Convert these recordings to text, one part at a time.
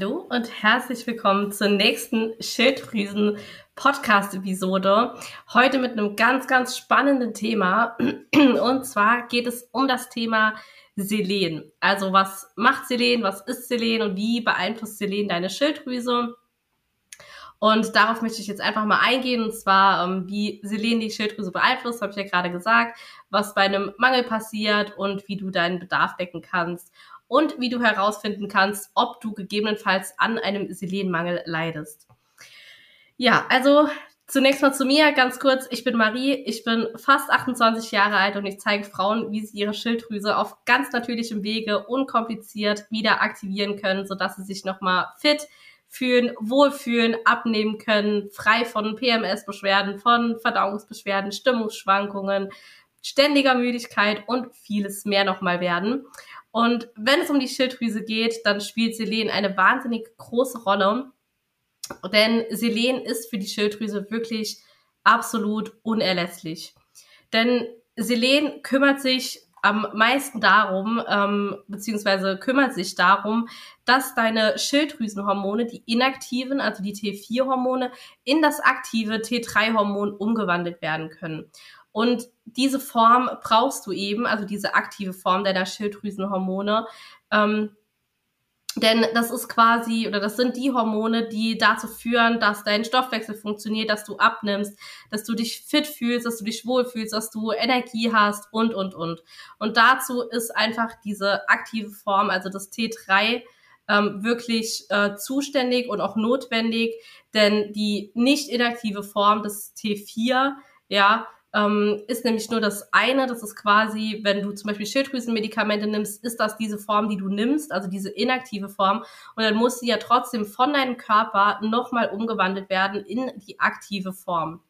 Hallo und herzlich willkommen zur nächsten Schilddrüsen-Podcast-Episode. Heute mit einem ganz, ganz spannenden Thema. Und zwar geht es um das Thema Selen. Also was macht Selen, was ist Selen und wie beeinflusst Selen deine Schilddrüse? Und darauf möchte ich jetzt einfach mal eingehen, und zwar, ähm, wie Selen die Schilddrüse beeinflusst, habe ich ja gerade gesagt, was bei einem Mangel passiert und wie du deinen Bedarf decken kannst und wie du herausfinden kannst, ob du gegebenenfalls an einem Selenmangel leidest. Ja, also zunächst mal zu mir ganz kurz. Ich bin Marie, ich bin fast 28 Jahre alt und ich zeige Frauen, wie sie ihre Schilddrüse auf ganz natürlichem Wege unkompliziert wieder aktivieren können, sodass sie sich nochmal fit fühlen, wohlfühlen, abnehmen können, frei von PMS-Beschwerden, von Verdauungsbeschwerden, Stimmungsschwankungen, ständiger Müdigkeit und vieles mehr nochmal werden. Und wenn es um die Schilddrüse geht, dann spielt Selen eine wahnsinnig große Rolle. Denn Selen ist für die Schilddrüse wirklich absolut unerlässlich. Denn Selen kümmert sich am meisten darum, ähm, beziehungsweise kümmert sich darum, dass deine Schilddrüsenhormone, die inaktiven, also die T4-Hormone, in das aktive T3-Hormon umgewandelt werden können. Und diese Form brauchst du eben, also diese aktive Form deiner Schilddrüsenhormone. Ähm, denn das ist quasi, oder das sind die Hormone, die dazu führen, dass dein Stoffwechsel funktioniert, dass du abnimmst, dass du dich fit fühlst, dass du dich wohlfühlst, dass du Energie hast und, und, und. Und dazu ist einfach diese aktive Form, also das T3, ähm, wirklich äh, zuständig und auch notwendig, denn die nicht inaktive Form des T4, ja, ähm, ist nämlich nur das eine, das ist quasi, wenn du zum Beispiel Schilddrüsenmedikamente nimmst, ist das diese Form, die du nimmst, also diese inaktive Form. Und dann muss sie ja trotzdem von deinem Körper nochmal umgewandelt werden in die aktive Form.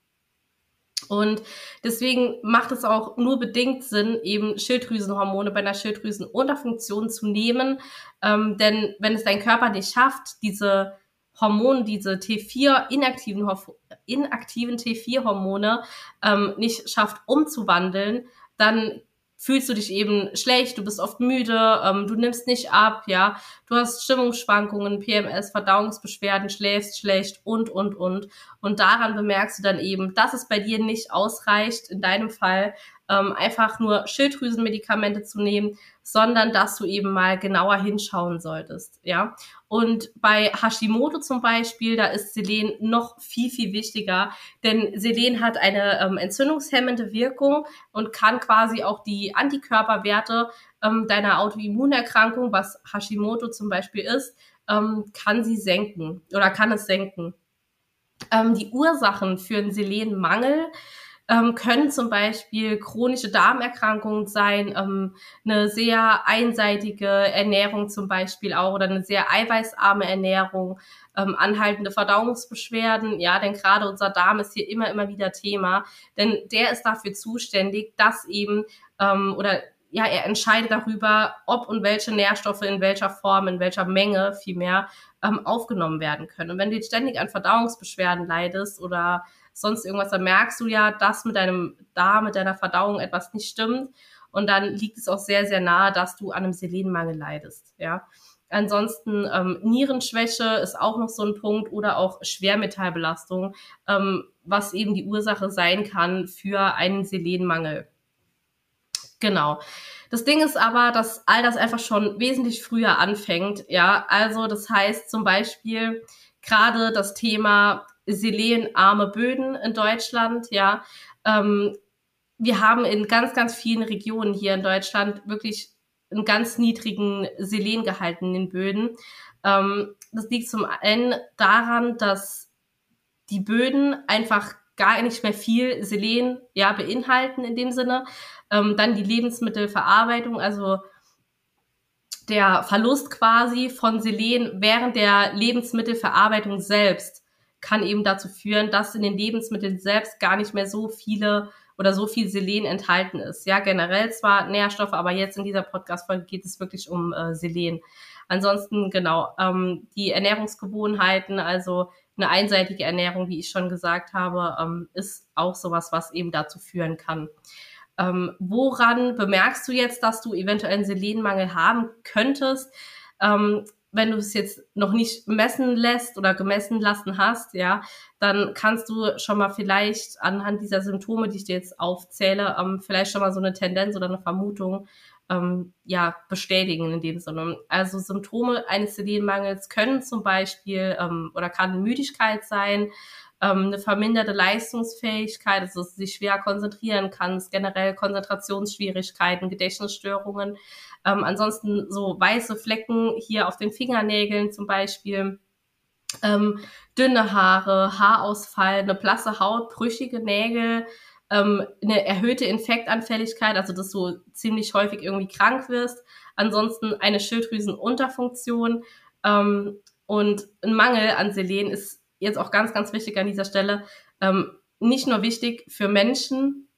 Und deswegen macht es auch nur bedingt Sinn, eben Schilddrüsenhormone bei einer Schilddrüsenunterfunktion zu nehmen. Ähm, denn wenn es dein Körper nicht schafft, diese Hormone, diese T4 inaktiven, inaktiven T4-Hormone ähm, nicht schafft umzuwandeln, dann fühlst du dich eben schlecht, du bist oft müde, ähm, du nimmst nicht ab, ja, du hast Stimmungsschwankungen, PMS, Verdauungsbeschwerden, schläfst schlecht und, und, und. Und daran bemerkst du dann eben, dass es bei dir nicht ausreicht, in deinem Fall ähm, einfach nur Schilddrüsenmedikamente zu nehmen, sondern dass du eben mal genauer hinschauen solltest, ja. Und bei Hashimoto zum Beispiel, da ist Selen noch viel, viel wichtiger, denn Selen hat eine ähm, entzündungshemmende Wirkung und kann quasi auch die Antikörperwerte ähm, deiner Autoimmunerkrankung, was Hashimoto zum Beispiel ist, ähm, kann sie senken oder kann es senken. Ähm, die Ursachen für einen Selenmangel ähm, können zum Beispiel chronische Darmerkrankungen sein, ähm, eine sehr einseitige Ernährung zum Beispiel auch oder eine sehr eiweißarme Ernährung, ähm, anhaltende Verdauungsbeschwerden. Ja, denn gerade unser Darm ist hier immer, immer wieder Thema, denn der ist dafür zuständig, dass eben ähm, oder ja, er entscheidet darüber, ob und welche Nährstoffe in welcher Form, in welcher Menge vielmehr ähm, aufgenommen werden können. Und wenn du jetzt ständig an Verdauungsbeschwerden leidest oder sonst irgendwas, dann merkst du ja, dass mit deinem Darm, mit deiner Verdauung etwas nicht stimmt. Und dann liegt es auch sehr, sehr nahe, dass du an einem Selenmangel leidest. Ja. Ansonsten ähm, Nierenschwäche ist auch noch so ein Punkt oder auch Schwermetallbelastung, ähm, was eben die Ursache sein kann für einen Selenmangel. Genau. Das Ding ist aber, dass all das einfach schon wesentlich früher anfängt. Ja, also das heißt zum Beispiel gerade das Thema selenarme Böden in Deutschland, ja. Ähm, wir haben in ganz, ganz vielen Regionen hier in Deutschland wirklich einen ganz niedrigen Selengehalt in den Böden. Ähm, das liegt zum einen daran, dass die Böden einfach gar nicht mehr viel Selen ja, beinhalten in dem Sinne. Ähm, dann die Lebensmittelverarbeitung, also der Verlust quasi von Selen während der Lebensmittelverarbeitung selbst kann eben dazu führen, dass in den Lebensmitteln selbst gar nicht mehr so viele oder so viel Selen enthalten ist. Ja, generell zwar Nährstoffe, aber jetzt in dieser Podcast-Folge geht es wirklich um äh, Selen. Ansonsten, genau, ähm, die Ernährungsgewohnheiten, also eine einseitige Ernährung, wie ich schon gesagt habe, ähm, ist auch sowas, was eben dazu führen kann. Ähm, woran bemerkst du jetzt, dass du eventuell einen Selenmangel haben könntest? Ähm, wenn du es jetzt noch nicht messen lässt oder gemessen lassen hast, ja, dann kannst du schon mal vielleicht anhand dieser Symptome, die ich dir jetzt aufzähle, ähm, vielleicht schon mal so eine Tendenz oder eine Vermutung ähm, ja, bestätigen in dem Sinne. Also Symptome eines Selenmangels können zum Beispiel ähm, oder kann Müdigkeit sein, ähm, eine verminderte Leistungsfähigkeit, also dass du dich schwer konzentrieren kannst, generell Konzentrationsschwierigkeiten, Gedächtnisstörungen. Ähm, ansonsten so weiße Flecken hier auf den Fingernägeln zum Beispiel. Ähm, dünne Haare, Haarausfall, eine blasse Haut, brüchige Nägel, ähm, eine erhöhte Infektanfälligkeit, also dass du ziemlich häufig irgendwie krank wirst. Ansonsten eine Schilddrüsenunterfunktion ähm, und ein Mangel an Selen ist jetzt auch ganz, ganz wichtig an dieser Stelle. Ähm, nicht nur wichtig für Menschen,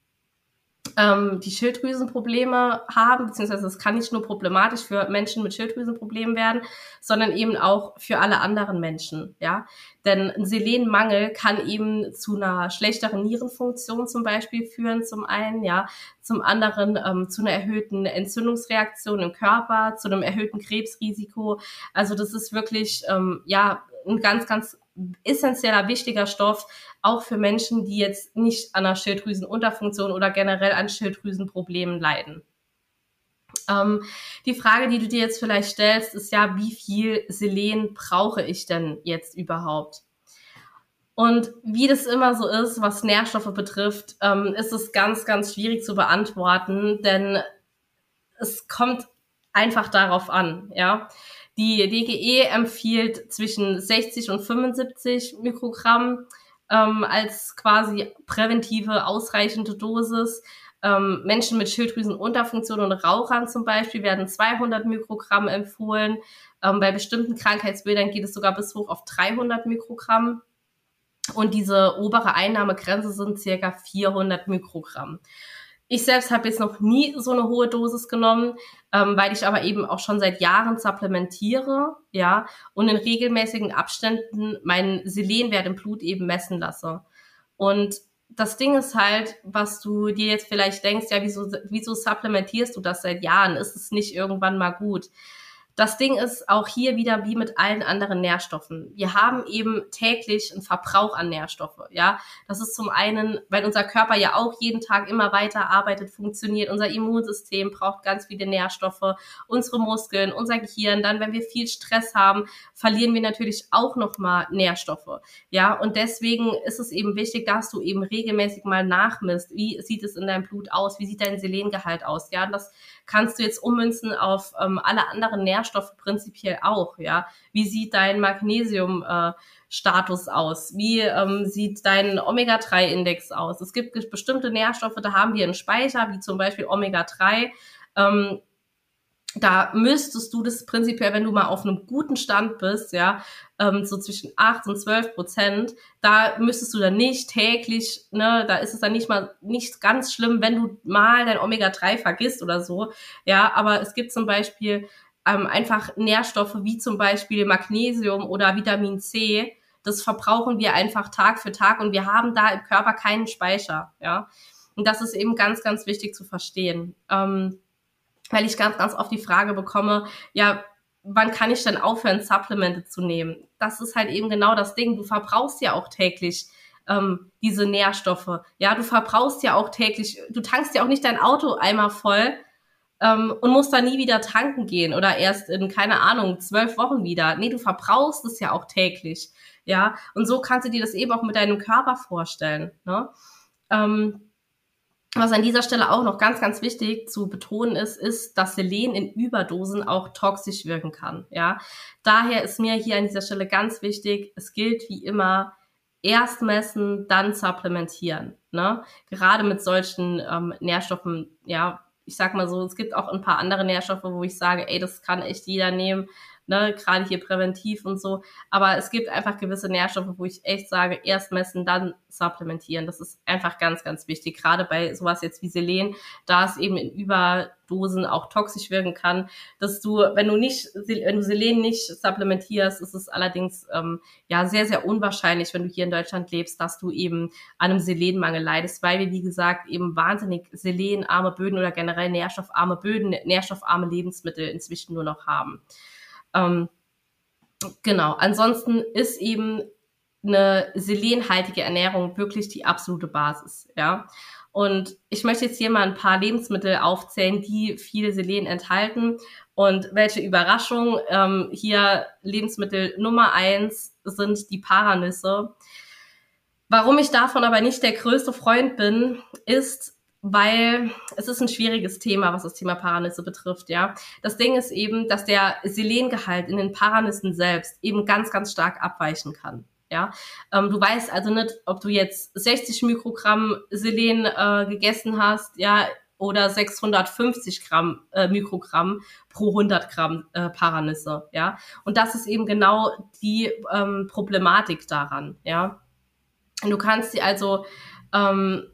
ähm, die Schilddrüsenprobleme haben, beziehungsweise es kann nicht nur problematisch für Menschen mit Schilddrüsenproblemen werden, sondern eben auch für alle anderen Menschen, ja. Denn ein Selenmangel kann eben zu einer schlechteren Nierenfunktion zum Beispiel führen, zum einen, ja, zum anderen ähm, zu einer erhöhten Entzündungsreaktion im Körper, zu einem erhöhten Krebsrisiko. Also das ist wirklich, ähm, ja, ein ganz, ganz essentieller, wichtiger Stoff, auch für Menschen, die jetzt nicht an einer Schilddrüsenunterfunktion oder generell an Schilddrüsenproblemen leiden. Ähm, die Frage, die du dir jetzt vielleicht stellst, ist ja, wie viel Selen brauche ich denn jetzt überhaupt? Und wie das immer so ist, was Nährstoffe betrifft, ähm, ist es ganz, ganz schwierig zu beantworten, denn es kommt einfach darauf an, ja. Die DGE empfiehlt zwischen 60 und 75 Mikrogramm ähm, als quasi präventive, ausreichende Dosis. Ähm, Menschen mit Schilddrüsenunterfunktion und Rauchern zum Beispiel werden 200 Mikrogramm empfohlen. Ähm, bei bestimmten Krankheitsbildern geht es sogar bis hoch auf 300 Mikrogramm. Und diese obere Einnahmegrenze sind circa 400 Mikrogramm. Ich selbst habe jetzt noch nie so eine hohe Dosis genommen, ähm, weil ich aber eben auch schon seit Jahren supplementiere, ja, und in regelmäßigen Abständen meinen Selenwert im Blut eben messen lasse. Und das Ding ist halt, was du dir jetzt vielleicht denkst, ja, wieso, wieso supplementierst du das seit Jahren? Ist es nicht irgendwann mal gut? Das Ding ist auch hier wieder wie mit allen anderen Nährstoffen. Wir haben eben täglich einen Verbrauch an Nährstoffe. Ja, das ist zum einen, weil unser Körper ja auch jeden Tag immer weiter arbeitet, funktioniert. Unser Immunsystem braucht ganz viele Nährstoffe. Unsere Muskeln, unser Gehirn. Dann, wenn wir viel Stress haben, verlieren wir natürlich auch nochmal Nährstoffe. Ja, und deswegen ist es eben wichtig, dass du eben regelmäßig mal nachmisst. Wie sieht es in deinem Blut aus? Wie sieht dein Selengehalt aus? Ja, das kannst du jetzt ummünzen auf ähm, alle anderen Nährstoffe prinzipiell auch, ja. Wie sieht dein Magnesium äh, Status aus? Wie ähm, sieht dein Omega-3-Index aus? Es gibt bestimmte Nährstoffe, da haben wir einen Speicher, wie zum Beispiel Omega-3. Ähm, da müsstest du das prinzipiell, wenn du mal auf einem guten Stand bist, ja, ähm, so zwischen 8 und 12 Prozent, da müsstest du dann nicht täglich, ne, da ist es dann nicht mal nicht ganz schlimm, wenn du mal dein Omega-3 vergisst oder so, ja, aber es gibt zum Beispiel ähm, einfach Nährstoffe wie zum Beispiel Magnesium oder Vitamin C, das verbrauchen wir einfach Tag für Tag und wir haben da im Körper keinen Speicher, ja. Und das ist eben ganz, ganz wichtig zu verstehen. Ähm, weil ich ganz, ganz oft die Frage bekomme, ja, wann kann ich denn aufhören, Supplemente zu nehmen? Das ist halt eben genau das Ding. Du verbrauchst ja auch täglich ähm, diese Nährstoffe. Ja, du verbrauchst ja auch täglich, du tankst ja auch nicht dein Auto einmal voll ähm, und musst dann nie wieder tanken gehen oder erst in, keine Ahnung, zwölf Wochen wieder. Nee, du verbrauchst es ja auch täglich. Ja, und so kannst du dir das eben auch mit deinem Körper vorstellen. Ne? Ähm, was an dieser Stelle auch noch ganz, ganz wichtig zu betonen ist, ist, dass Selen in Überdosen auch toxisch wirken kann. Ja, daher ist mir hier an dieser Stelle ganz wichtig, es gilt wie immer, erst messen, dann supplementieren. Ne? Gerade mit solchen ähm, Nährstoffen, ja, ich sag mal so, es gibt auch ein paar andere Nährstoffe, wo ich sage, ey, das kann echt jeder nehmen ne, gerade hier präventiv und so. Aber es gibt einfach gewisse Nährstoffe, wo ich echt sage, erst messen, dann supplementieren. Das ist einfach ganz, ganz wichtig. Gerade bei sowas jetzt wie Selen, da es eben in Überdosen auch toxisch wirken kann, dass du, wenn du nicht, wenn du Selen nicht supplementierst, ist es allerdings ähm, ja sehr, sehr unwahrscheinlich, wenn du hier in Deutschland lebst, dass du eben an einem Selenmangel leidest, weil wir, wie gesagt, eben wahnsinnig selenarme Böden oder generell nährstoffarme Böden, nährstoffarme Lebensmittel inzwischen nur noch haben. Ähm, genau, ansonsten ist eben eine selenhaltige Ernährung wirklich die absolute Basis, ja. Und ich möchte jetzt hier mal ein paar Lebensmittel aufzählen, die viel Selen enthalten. Und welche Überraschung, ähm, hier Lebensmittel Nummer eins sind die Paranüsse. Warum ich davon aber nicht der größte Freund bin, ist, weil es ist ein schwieriges Thema, was das Thema Paranüsse betrifft, ja. Das Ding ist eben, dass der Selengehalt in den Paranüssen selbst eben ganz, ganz stark abweichen kann. Ja, ähm, du weißt also nicht, ob du jetzt 60 Mikrogramm Selen äh, gegessen hast, ja, oder 650 Gramm äh, Mikrogramm pro 100 Gramm äh, Paranüsse, ja. Und das ist eben genau die ähm, Problematik daran, ja. Du kannst sie also ähm,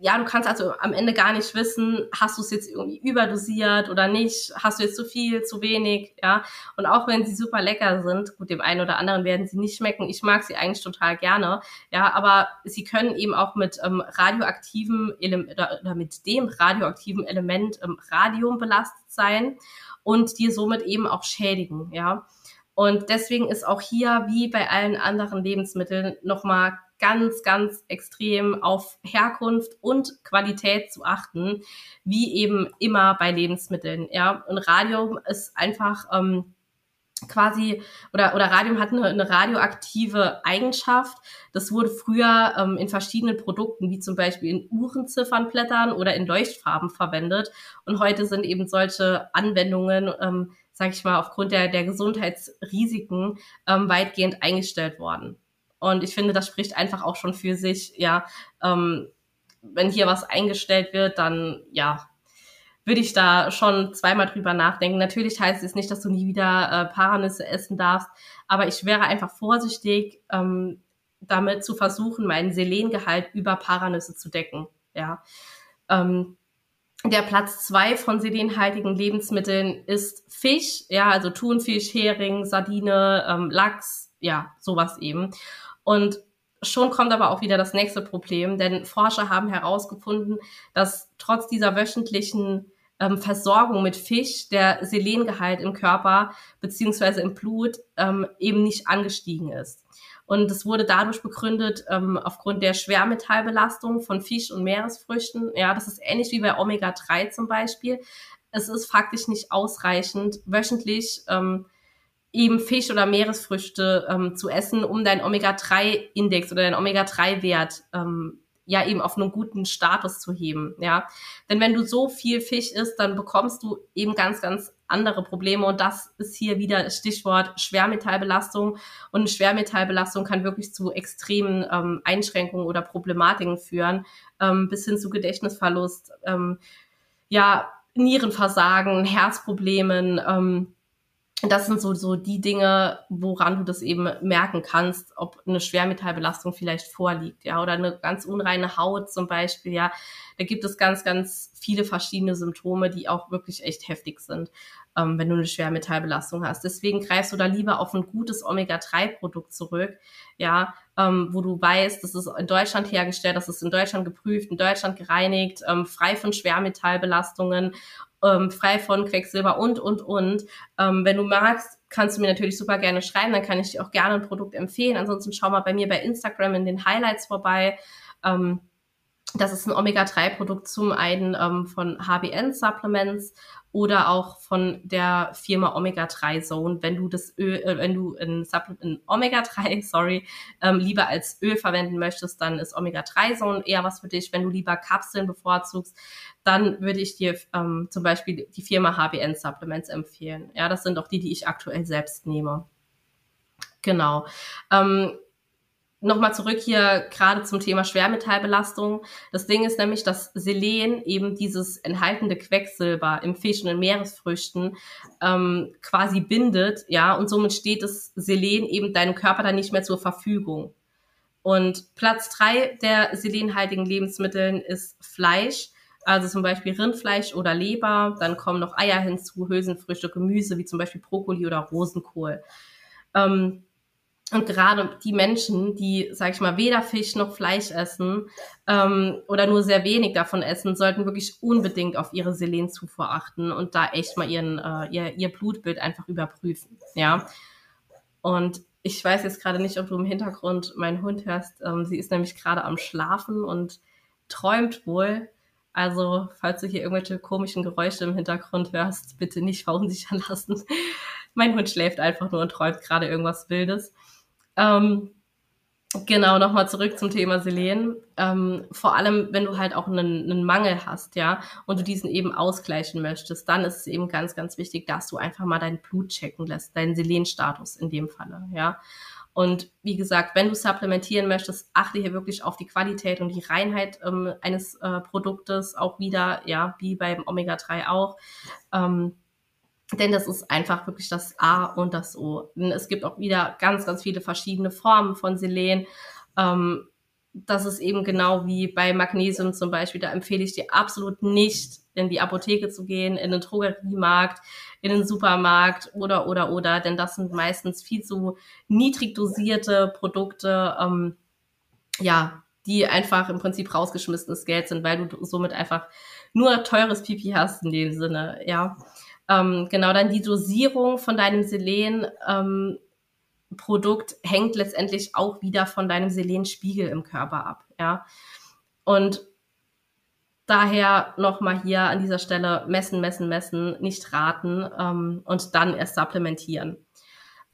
ja, du kannst also am Ende gar nicht wissen, hast du es jetzt irgendwie überdosiert oder nicht, hast du jetzt zu viel, zu wenig, ja. Und auch wenn sie super lecker sind, gut, dem einen oder anderen werden sie nicht schmecken. Ich mag sie eigentlich total gerne, ja, aber sie können eben auch mit ähm, radioaktiven Element oder, oder, mit dem radioaktiven Element ähm, Radium belastet sein und dir somit eben auch schädigen, ja. Und deswegen ist auch hier, wie bei allen anderen Lebensmitteln, nochmal ganz, ganz extrem auf Herkunft und Qualität zu achten, wie eben immer bei Lebensmitteln. Ja, und Radium ist einfach ähm, quasi oder oder Radium hat eine, eine radioaktive Eigenschaft. Das wurde früher ähm, in verschiedenen Produkten, wie zum Beispiel in Uhrenziffernblättern oder in Leuchtfarben verwendet. Und heute sind eben solche Anwendungen ähm, sage ich mal, aufgrund der, der Gesundheitsrisiken ähm, weitgehend eingestellt worden. Und ich finde, das spricht einfach auch schon für sich, ja, ähm, wenn hier was eingestellt wird, dann ja, würde ich da schon zweimal drüber nachdenken. Natürlich heißt es nicht, dass du nie wieder äh, Paranüsse essen darfst, aber ich wäre einfach vorsichtig, ähm, damit zu versuchen, meinen Selengehalt über Paranüsse zu decken. Ja. Ähm, der Platz zwei von selenhaltigen Lebensmitteln ist Fisch, ja, also Thunfisch, Hering, Sardine, ähm, Lachs, ja, sowas eben. Und schon kommt aber auch wieder das nächste Problem, denn Forscher haben herausgefunden, dass trotz dieser wöchentlichen ähm, Versorgung mit Fisch der Selengehalt im Körper beziehungsweise im Blut ähm, eben nicht angestiegen ist. Und es wurde dadurch begründet, ähm, aufgrund der Schwermetallbelastung von Fisch und Meeresfrüchten. Ja, das ist ähnlich wie bei Omega-3 zum Beispiel. Es ist faktisch nicht ausreichend, wöchentlich ähm, eben Fisch oder Meeresfrüchte ähm, zu essen, um deinen Omega-3-Index oder deinen Omega-3-Wert ähm, ja eben auf einen guten Status zu heben, ja. Denn wenn du so viel Fisch isst, dann bekommst du eben ganz, ganz andere Probleme. Und das ist hier wieder Stichwort Schwermetallbelastung. Und Schwermetallbelastung kann wirklich zu extremen ähm, Einschränkungen oder Problematiken führen, ähm, bis hin zu Gedächtnisverlust, ähm, ja, Nierenversagen, Herzproblemen, ähm, das sind so, so die Dinge, woran du das eben merken kannst, ob eine Schwermetallbelastung vielleicht vorliegt, ja, oder eine ganz unreine Haut zum Beispiel, ja. Da gibt es ganz, ganz viele verschiedene Symptome, die auch wirklich echt heftig sind, ähm, wenn du eine Schwermetallbelastung hast. Deswegen greifst du da lieber auf ein gutes Omega-3-Produkt zurück, ja, ähm, wo du weißt, das ist in Deutschland hergestellt, das ist in Deutschland geprüft, in Deutschland gereinigt, ähm, frei von Schwermetallbelastungen ähm, frei von Quecksilber und, und, und. Ähm, wenn du magst, kannst du mir natürlich super gerne schreiben, dann kann ich dir auch gerne ein Produkt empfehlen. Ansonsten schau mal bei mir bei Instagram in den Highlights vorbei. Ähm, das ist ein Omega-3-Produkt zum einen ähm, von HBN Supplements oder auch von der Firma Omega 3 Zone, wenn du das Öl, äh, wenn du ein, ein Omega 3, sorry, ähm, lieber als Öl verwenden möchtest, dann ist Omega 3 Zone eher was für dich. Wenn du lieber Kapseln bevorzugst, dann würde ich dir ähm, zum Beispiel die Firma HBN Supplements empfehlen. Ja, das sind auch die, die ich aktuell selbst nehme. Genau. Ähm, nochmal zurück hier gerade zum Thema Schwermetallbelastung. Das Ding ist nämlich, dass Selen eben dieses enthaltende Quecksilber im Fisch und in Meeresfrüchten ähm, quasi bindet, ja, und somit steht das Selen eben deinem Körper dann nicht mehr zur Verfügung. Und Platz drei der selenhaltigen Lebensmitteln ist Fleisch, also zum Beispiel Rindfleisch oder Leber. Dann kommen noch Eier hinzu, Hülsenfrüchte, Gemüse wie zum Beispiel Brokkoli oder Rosenkohl. Ähm, und gerade die Menschen, die, sag ich mal, weder Fisch noch Fleisch essen ähm, oder nur sehr wenig davon essen, sollten wirklich unbedingt auf ihre Selenzufuhr achten und da echt mal ihren, äh, ihr, ihr Blutbild einfach überprüfen. Ja. Und ich weiß jetzt gerade nicht, ob du im Hintergrund meinen Hund hörst. Ähm, sie ist nämlich gerade am Schlafen und träumt wohl. Also, falls du hier irgendwelche komischen Geräusche im Hintergrund hörst, bitte nicht verunsichern lassen. mein Hund schläft einfach nur und träumt gerade irgendwas Wildes. Ähm, Genau, nochmal zurück zum Thema Selen. Ähm, vor allem, wenn du halt auch einen, einen Mangel hast, ja, und du diesen eben ausgleichen möchtest, dann ist es eben ganz, ganz wichtig, dass du einfach mal dein Blut checken lässt, deinen Selenstatus in dem Falle, ja. Und wie gesagt, wenn du supplementieren möchtest, achte hier wirklich auf die Qualität und die Reinheit ähm, eines äh, Produktes auch wieder, ja, wie beim Omega-3 auch. Ähm, denn das ist einfach wirklich das A und das O. Denn es gibt auch wieder ganz, ganz viele verschiedene Formen von Selen. Ähm, das ist eben genau wie bei Magnesium zum Beispiel. Da empfehle ich dir absolut nicht, in die Apotheke zu gehen, in den Drogeriemarkt, in den Supermarkt oder, oder, oder. Denn das sind meistens viel zu niedrig dosierte Produkte, ähm, ja, die einfach im Prinzip rausgeschmissenes Geld sind, weil du somit einfach nur teures Pipi hast in dem Sinne, ja. Ähm, genau, dann die Dosierung von deinem Selen. Ähm, Produkt hängt letztendlich auch wieder von deinem Selenspiegel im Körper ab, ja. Und daher nochmal hier an dieser Stelle messen, messen, messen, nicht raten ähm, und dann erst supplementieren.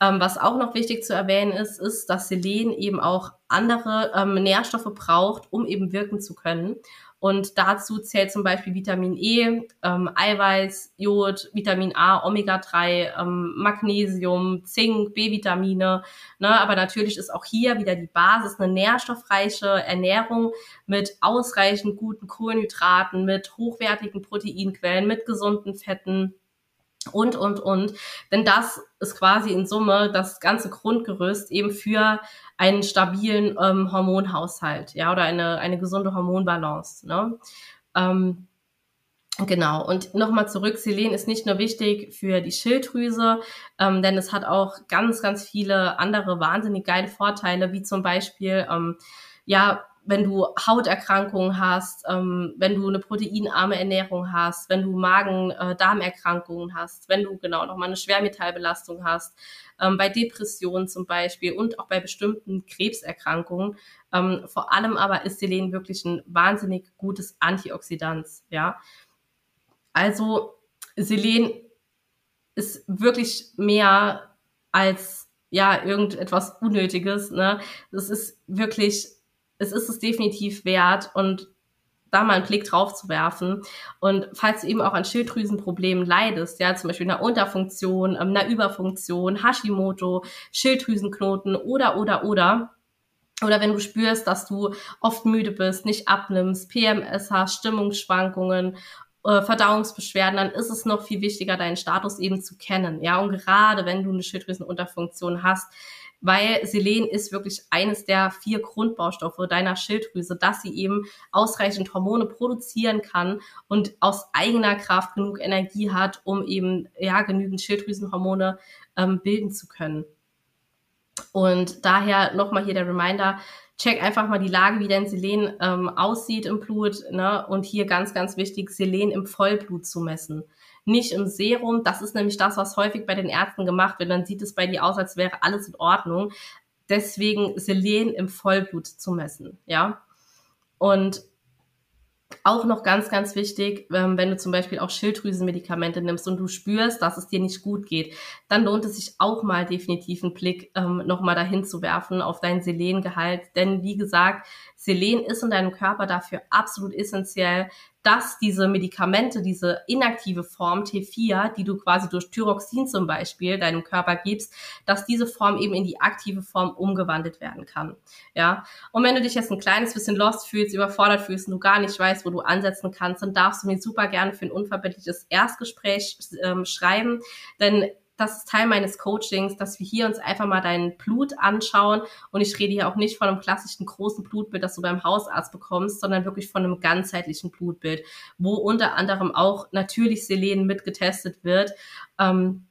Ähm, was auch noch wichtig zu erwähnen ist, ist, dass Selen eben auch andere ähm, Nährstoffe braucht, um eben wirken zu können. Und dazu zählt zum Beispiel Vitamin E, ähm, Eiweiß, Jod, Vitamin A, Omega-3, ähm, Magnesium, Zink, B-Vitamine. Ne? Aber natürlich ist auch hier wieder die Basis eine nährstoffreiche Ernährung mit ausreichend guten Kohlenhydraten, mit hochwertigen Proteinquellen, mit gesunden Fetten und, und, und. Denn das ist quasi in Summe das ganze Grundgerüst eben für einen stabilen ähm, Hormonhaushalt, ja, oder eine, eine gesunde Hormonbalance. Ne? Ähm, Genau, und nochmal zurück, Selen ist nicht nur wichtig für die Schilddrüse, ähm, denn es hat auch ganz, ganz viele andere wahnsinnig geile Vorteile, wie zum Beispiel, ähm, ja, wenn du Hauterkrankungen hast, ähm, wenn du eine proteinarme Ernährung hast, wenn du Magen-Darmerkrankungen äh, hast, wenn du genau nochmal eine Schwermetallbelastung hast, ähm, bei Depressionen zum Beispiel und auch bei bestimmten Krebserkrankungen. Ähm, vor allem aber ist Selen wirklich ein wahnsinnig gutes Antioxidant, ja. Also Selen ist wirklich mehr als ja irgendetwas Unnötiges. Ne? Es ist wirklich es ist es definitiv wert und da mal einen Blick drauf zu werfen. Und falls du eben auch an Schilddrüsenproblemen leidest, ja, zum Beispiel einer Unterfunktion, ähm, einer Überfunktion, Hashimoto, Schilddrüsenknoten oder, oder, oder, oder wenn du spürst, dass du oft müde bist, nicht abnimmst, PMS hast, Stimmungsschwankungen, äh, Verdauungsbeschwerden, dann ist es noch viel wichtiger, deinen Status eben zu kennen. Ja, und gerade wenn du eine Schilddrüsenunterfunktion hast, weil Selen ist wirklich eines der vier Grundbaustoffe deiner Schilddrüse, dass sie eben ausreichend Hormone produzieren kann und aus eigener Kraft genug Energie hat, um eben ja genügend Schilddrüsenhormone ähm, bilden zu können. Und daher nochmal hier der Reminder, check einfach mal die Lage, wie dein Selen ähm, aussieht im Blut. Ne? Und hier ganz, ganz wichtig, Selen im Vollblut zu messen nicht im Serum. Das ist nämlich das, was häufig bei den Ärzten gemacht wird. Dann sieht es bei dir aus, als wäre alles in Ordnung. Deswegen Selen im Vollblut zu messen, ja. Und auch noch ganz, ganz wichtig, ähm, wenn du zum Beispiel auch Schilddrüsenmedikamente nimmst und du spürst, dass es dir nicht gut geht, dann lohnt es sich auch mal definitiv einen Blick ähm, nochmal dahin zu werfen auf dein Selengehalt. Denn wie gesagt, Selen ist in deinem Körper dafür absolut essentiell, dass diese Medikamente, diese inaktive Form T4, die du quasi durch Thyroxin zum Beispiel deinem Körper gibst, dass diese Form eben in die aktive Form umgewandelt werden kann. Ja. Und wenn du dich jetzt ein kleines bisschen lost fühlst, überfordert fühlst und du gar nicht weißt, wo du ansetzen kannst, dann darfst du mir super gerne für ein unverbindliches Erstgespräch ähm, schreiben, denn das ist Teil meines Coachings, dass wir hier uns einfach mal dein Blut anschauen. Und ich rede hier auch nicht von einem klassischen großen Blutbild, das du beim Hausarzt bekommst, sondern wirklich von einem ganzheitlichen Blutbild, wo unter anderem auch natürlich Selen mitgetestet wird. Ähm,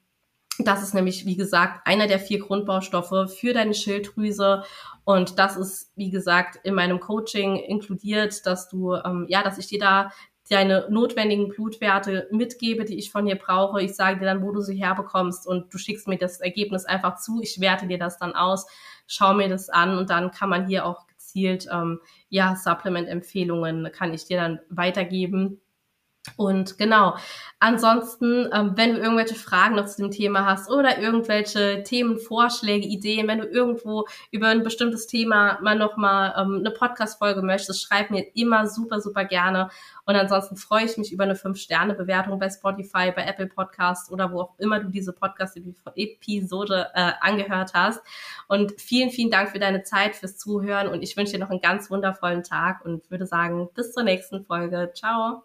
das ist nämlich, wie gesagt, einer der vier Grundbaustoffe für deine Schilddrüse. Und das ist, wie gesagt, in meinem Coaching inkludiert, dass du, ähm, ja, dass ich dir da deine notwendigen Blutwerte mitgebe, die ich von dir brauche. Ich sage dir dann, wo du sie herbekommst und du schickst mir das Ergebnis einfach zu. Ich werte dir das dann aus, schau mir das an und dann kann man hier auch gezielt ähm, ja Supplement-Empfehlungen kann ich dir dann weitergeben und genau, ansonsten, ähm, wenn du irgendwelche Fragen noch zu dem Thema hast oder irgendwelche Themenvorschläge, Ideen, wenn du irgendwo über ein bestimmtes Thema mal nochmal ähm, eine Podcast-Folge möchtest, schreib mir immer super, super gerne. Und ansonsten freue ich mich über eine 5-Sterne-Bewertung bei Spotify, bei Apple Podcasts oder wo auch immer du diese Podcast-Episode äh, angehört hast. Und vielen, vielen Dank für deine Zeit, fürs Zuhören und ich wünsche dir noch einen ganz wundervollen Tag und würde sagen, bis zur nächsten Folge. Ciao.